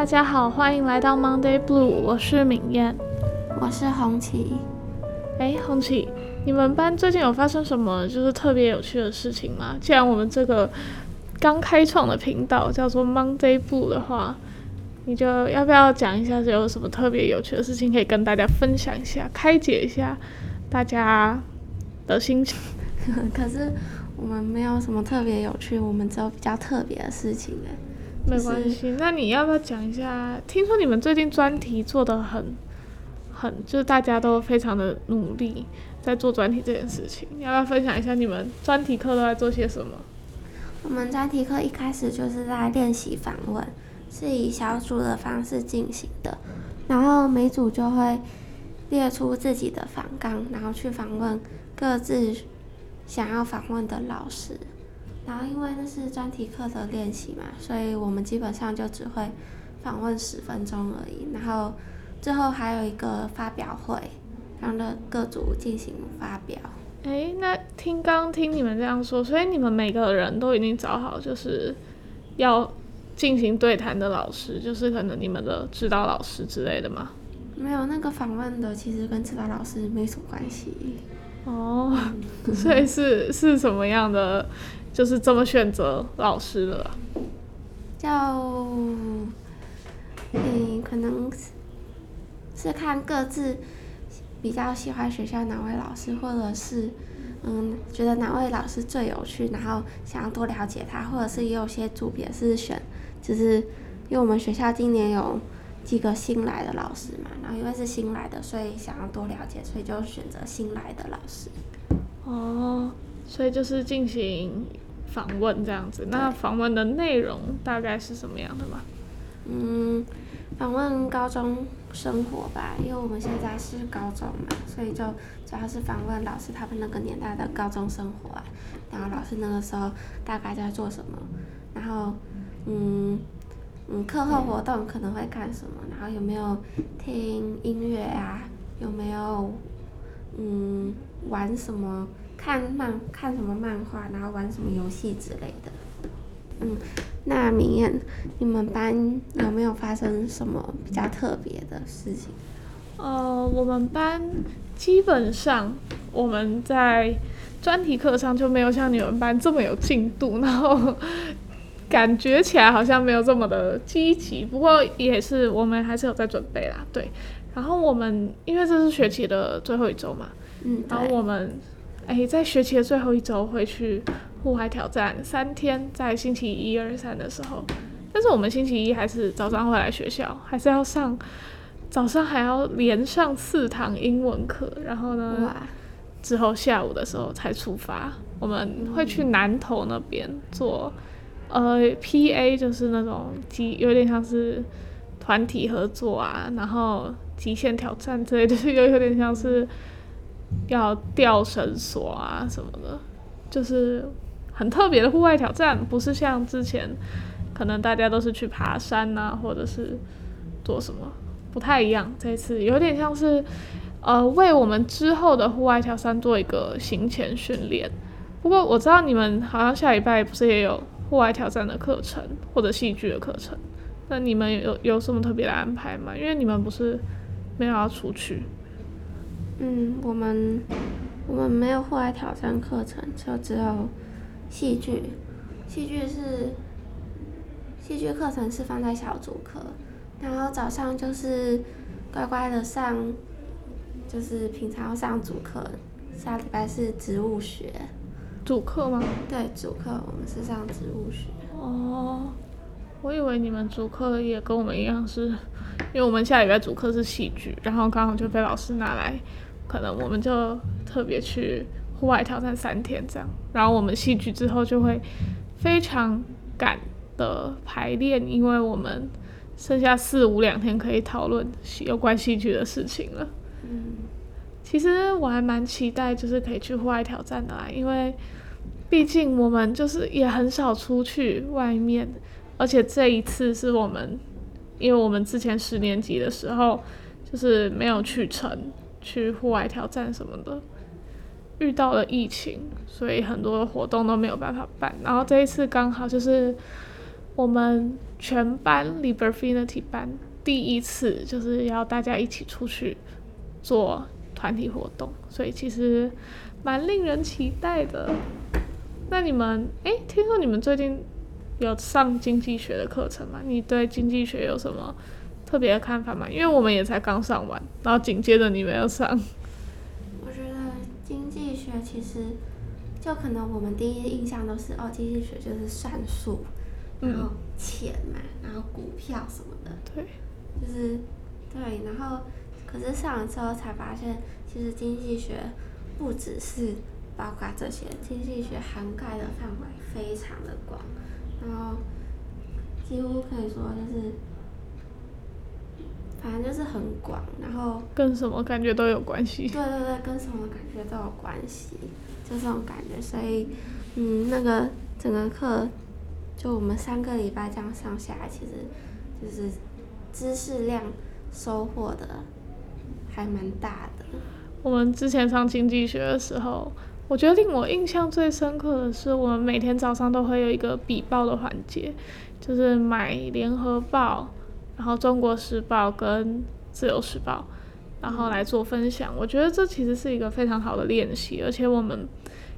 大家好，欢迎来到 Monday Blue，我是敏燕，我是红旗。哎，红旗，你们班最近有发生什么就是特别有趣的事情吗？既然我们这个刚开创的频道叫做 Monday Blue 的话，你就要不要讲一下有什么特别有趣的事情可以跟大家分享一下，开解一下大家的心情？可是我们没有什么特别有趣，我们只有比较特别的事情哎。没关系，那你要不要讲一下？听说你们最近专题做的很，很就是大家都非常的努力在做专题这件事情，要不要分享一下你们专题课都在做些什么？我们专题课一开始就是在练习访问，是以小组的方式进行的，然后每组就会列出自己的访纲，然后去访问各自想要访问的老师。然后因为那是专题课的练习嘛，所以我们基本上就只会访问十分钟而已。然后最后还有一个发表会，让的各组进行发表。哎，那听刚听你们这样说，所以你们每个人都已经找好就是要进行对谈的老师，就是可能你们的指导老师之类的吗？没有，那个访问的其实跟指导老师没什么关系。哦，所以是是什么样的？就是这么选择老师了，就，嗯，可能是是看各自比较喜欢学校哪位老师，或者是嗯觉得哪位老师最有趣，然后想要多了解他，或者是也有些组别是选，就是因为我们学校今年有几个新来的老师嘛，然后因为是新来的，所以想要多了解，所以就选择新来的老师。哦。所以就是进行访问这样子，那访问的内容大概是什么样的吗？嗯，访问高中生活吧，因为我们现在是高中嘛，所以就主要是访问老师他们那个年代的高中生活啊，然后老师那个时候大概在做什么，然后嗯嗯课后活动可能会干什么，然后有没有听音乐啊，有没有嗯玩什么？看漫看什么漫画，然后玩什么游戏之类的。嗯，那明艳，你们班有没有发生什么比较特别的事情？呃，我们班基本上我们在专题课上就没有像你们班这么有进度，然后感觉起来好像没有这么的积极。不过也是我们还是有在准备啦，对。然后我们因为这是学期的最后一周嘛，嗯，然后我们。哎，在学期的最后一周会去户外挑战三天，在星期一、二、三的时候。但是我们星期一还是早上会来学校，还是要上早上还要连上四堂英文课，然后呢，之后下午的时候才出发。我们会去南投那边做呃 PA，就是那种极有点像是团体合作啊，然后极限挑战之类的，就有点像是。要吊绳索啊什么的，就是很特别的户外挑战，不是像之前可能大家都是去爬山呐，或者是做什么，不太一样。这次有点像是呃为我们之后的户外挑战做一个行前训练。不过我知道你们好像下礼拜不是也有户外挑战的课程或者戏剧的课程，那你们有有什么特别的安排吗？因为你们不是没有要出去。嗯，我们我们没有户外挑战课程，就只有戏剧。戏剧是戏剧课程是放在小组课，然后早上就是乖乖的上，就是平常要上主课。下礼拜是植物学。主课吗？对，主课我们是上植物学。哦，我以为你们主课也跟我们一样，是因为我们下礼拜主课是戏剧，然后刚好就被老师拿来。可能我们就特别去户外挑战三天这样，然后我们戏剧之后就会非常赶的排练，因为我们剩下四五两天可以讨论有关戏剧的事情了。嗯，其实我还蛮期待，就是可以去户外挑战的啦，因为毕竟我们就是也很少出去外面，而且这一次是我们，因为我们之前十年级的时候就是没有去成。去户外挑战什么的，遇到了疫情，所以很多活动都没有办法办。然后这一次刚好就是，我们全班 Liberfinity 班第一次就是要大家一起出去做团体活动，所以其实蛮令人期待的。那你们，诶，听说你们最近有上经济学的课程吗？你对经济学有什么特别的看法吗？因为我们也才刚上完，然后紧接着你们要上。我觉得经济学其实就可能我们第一印象都是哦，经济学就是算术，然后钱嘛，然后股票什么的。对。就是对，然后可是上了之后才发现，其实经济学不只是。包括这些经济学涵盖的范围非常的广，然后几乎可以说就是，反正就是很广，然后跟什么感觉都有关系。对对对，跟什么感觉都有关系，就这种感觉。所以，嗯，那个整个课，就我们三个礼拜这样上下来，其实就是知识量收获的还蛮大的。我们之前上经济学的时候。我觉得令我印象最深刻的是，我们每天早上都会有一个笔报的环节，就是买《联合报》、然后《中国时报》跟《自由时报》，然后来做分享。我觉得这其实是一个非常好的练习，而且我们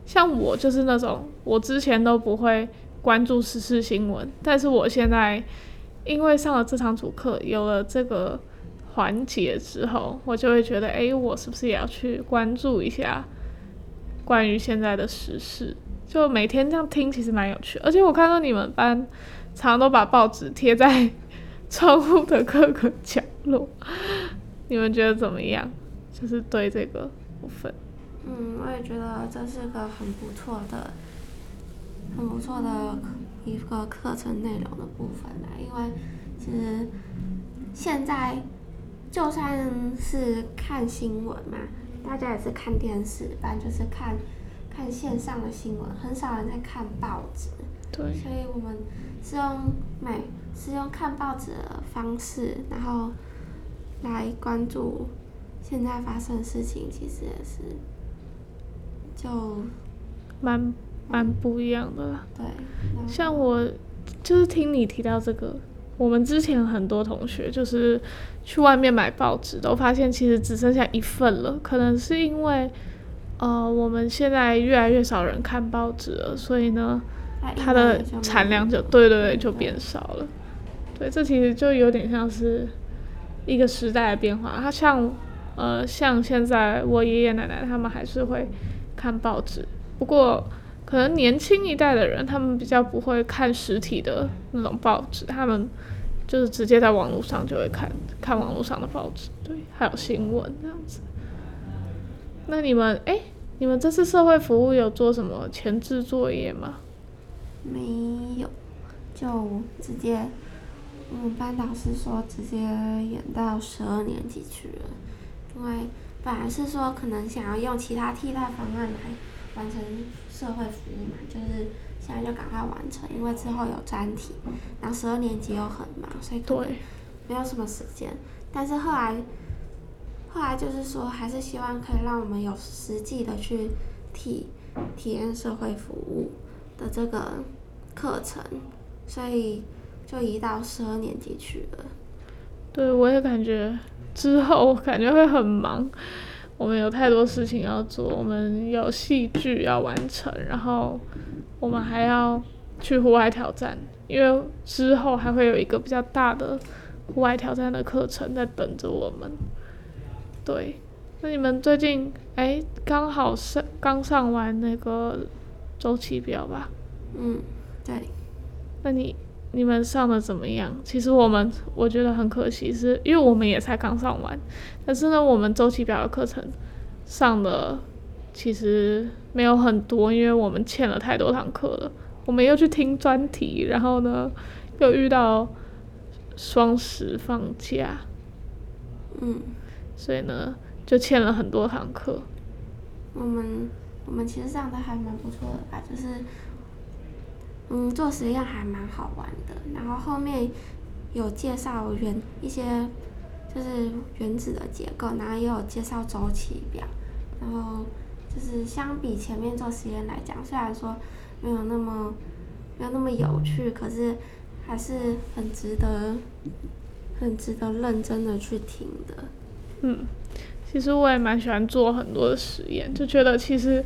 像我就是那种我之前都不会关注时事新闻，但是我现在因为上了这堂主课，有了这个环节之后，我就会觉得，哎，我是不是也要去关注一下？关于现在的时事，就每天这样听，其实蛮有趣。而且我看到你们班常常都把报纸贴在窗户的各个角落，你们觉得怎么样？就是对这个部分。嗯，我也觉得这是个很不错的、很不错的一个课程内容的部分啦。因为其实现在就算是看新闻嘛。大家也是看电视，不然就是看，看线上的新闻，很少人在看报纸。对。所以我们是用每是用看报纸的方式，然后来关注现在发生的事情，其实也是就蛮蛮不一样的啦。对。像我就是听你提到这个。我们之前很多同学就是去外面买报纸，都发现其实只剩下一份了。可能是因为，呃，我们现在越来越少人看报纸了，所以呢，它的产量就对对对就变少了。对，这其实就有点像是一个时代的变化。它像，呃，像现在我爷爷奶奶他们还是会看报纸，不过可能年轻一代的人他们比较不会看实体的那种报纸，他们。就是直接在网络上就会看看网络上的报纸，对，还有新闻这样子。那你们哎，你们这次社会服务有做什么前置作业吗？没有，就直接们班导师说直接演到十二年级去了，因为本来是说可能想要用其他替代方案来完成社会服务嘛，就是。现在就赶快完成，因为之后有专题，然后十二年级又很忙，所以对，没有什么时间。但是后来，后来就是说，还是希望可以让我们有实际的去体体验社会服务的这个课程，所以就移到十二年级去了。对，我也感觉之后感觉会很忙，我们有太多事情要做，我们有戏剧要完成，然后。我们还要去户外挑战，因为之后还会有一个比较大的户外挑战的课程在等着我们。对，那你们最近哎，刚好上刚上完那个周期表吧？嗯，对。那你你们上的怎么样？其实我们我觉得很可惜，是因为我们也才刚上完，但是呢，我们周期表的课程上的。其实没有很多，因为我们欠了太多堂课了。我们又去听专题，然后呢，又遇到双十放假，嗯，所以呢，就欠了很多堂课。我们我们其实上的还蛮不错的吧，就是，嗯，做实验还蛮好玩的。然后后面有介绍原一些就是原子的结构，然后也有介绍周期表，然后。就是相比前面做实验来讲，虽然说没有那么没有那么有趣，可是还是很值得、很值得认真的去听的。嗯，其实我也蛮喜欢做很多的实验，就觉得其实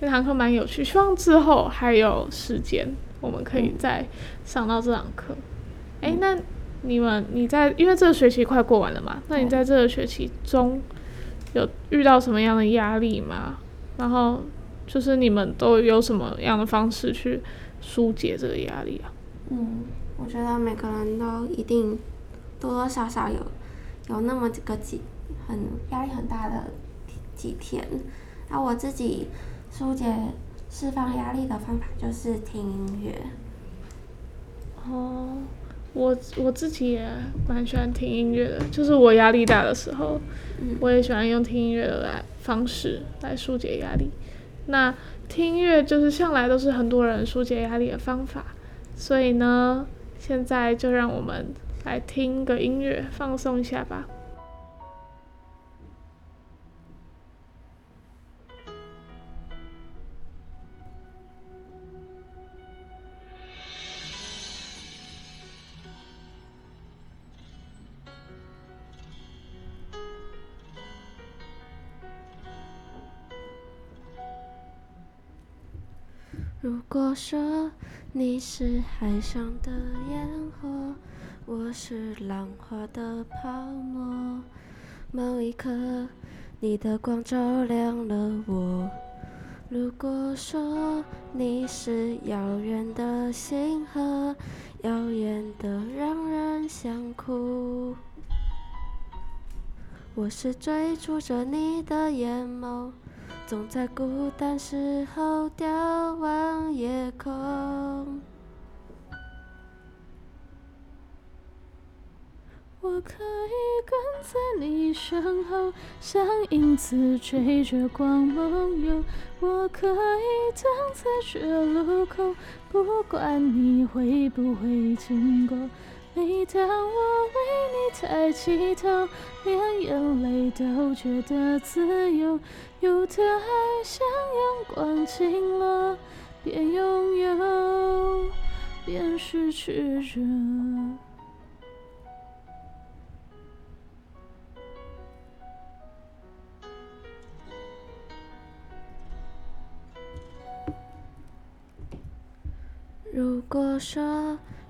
这堂课蛮有趣。希望之后还有时间，我们可以再上到这堂课。哎，那你们你在因为这个学期快过完了嘛？那你在这个学期中有遇到什么样的压力吗？然后就是你们都有什么样的方式去疏解这个压力啊？嗯，我觉得每个人都一定多多少少有有那么几个几很压力很大的几天。那我自己疏解释放压力的方法就是听音乐。哦。我我自己也蛮喜欢听音乐的，就是我压力大的时候，我也喜欢用听音乐的来方式来疏解压力。那听音乐就是向来都是很多人疏解压力的方法，所以呢，现在就让我们来听个音乐放松一下吧。如果说你是海上的烟火，我是浪花的泡沫，某一刻你的光照亮了我。如果说你是遥远的星河，耀眼的让人想哭，我是追逐着你的眼眸。总在孤单时候眺望夜空。我可以跟在你身后，像影子追着光梦游。我可以等在这路口，不管你会不会经过。每当我为你抬起头，连眼泪都觉得自由。有的爱像阳光倾落，边拥有边失去着。如果说。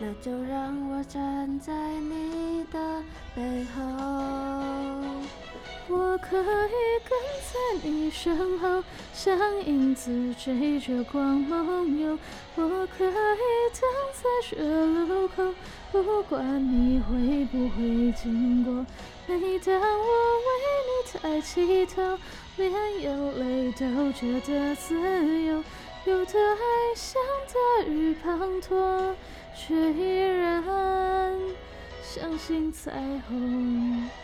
那就让我站在你的背后，我可以跟在你身后，像影子追着光梦游。我可以等在这路口，不管你会不会经过。每当我为你抬起头，连眼泪都觉得自由。有的爱像大雨滂沱。却依然相信彩虹。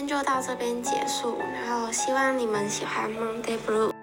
天就到这边结束，然后希望你们喜欢 Monday Blue。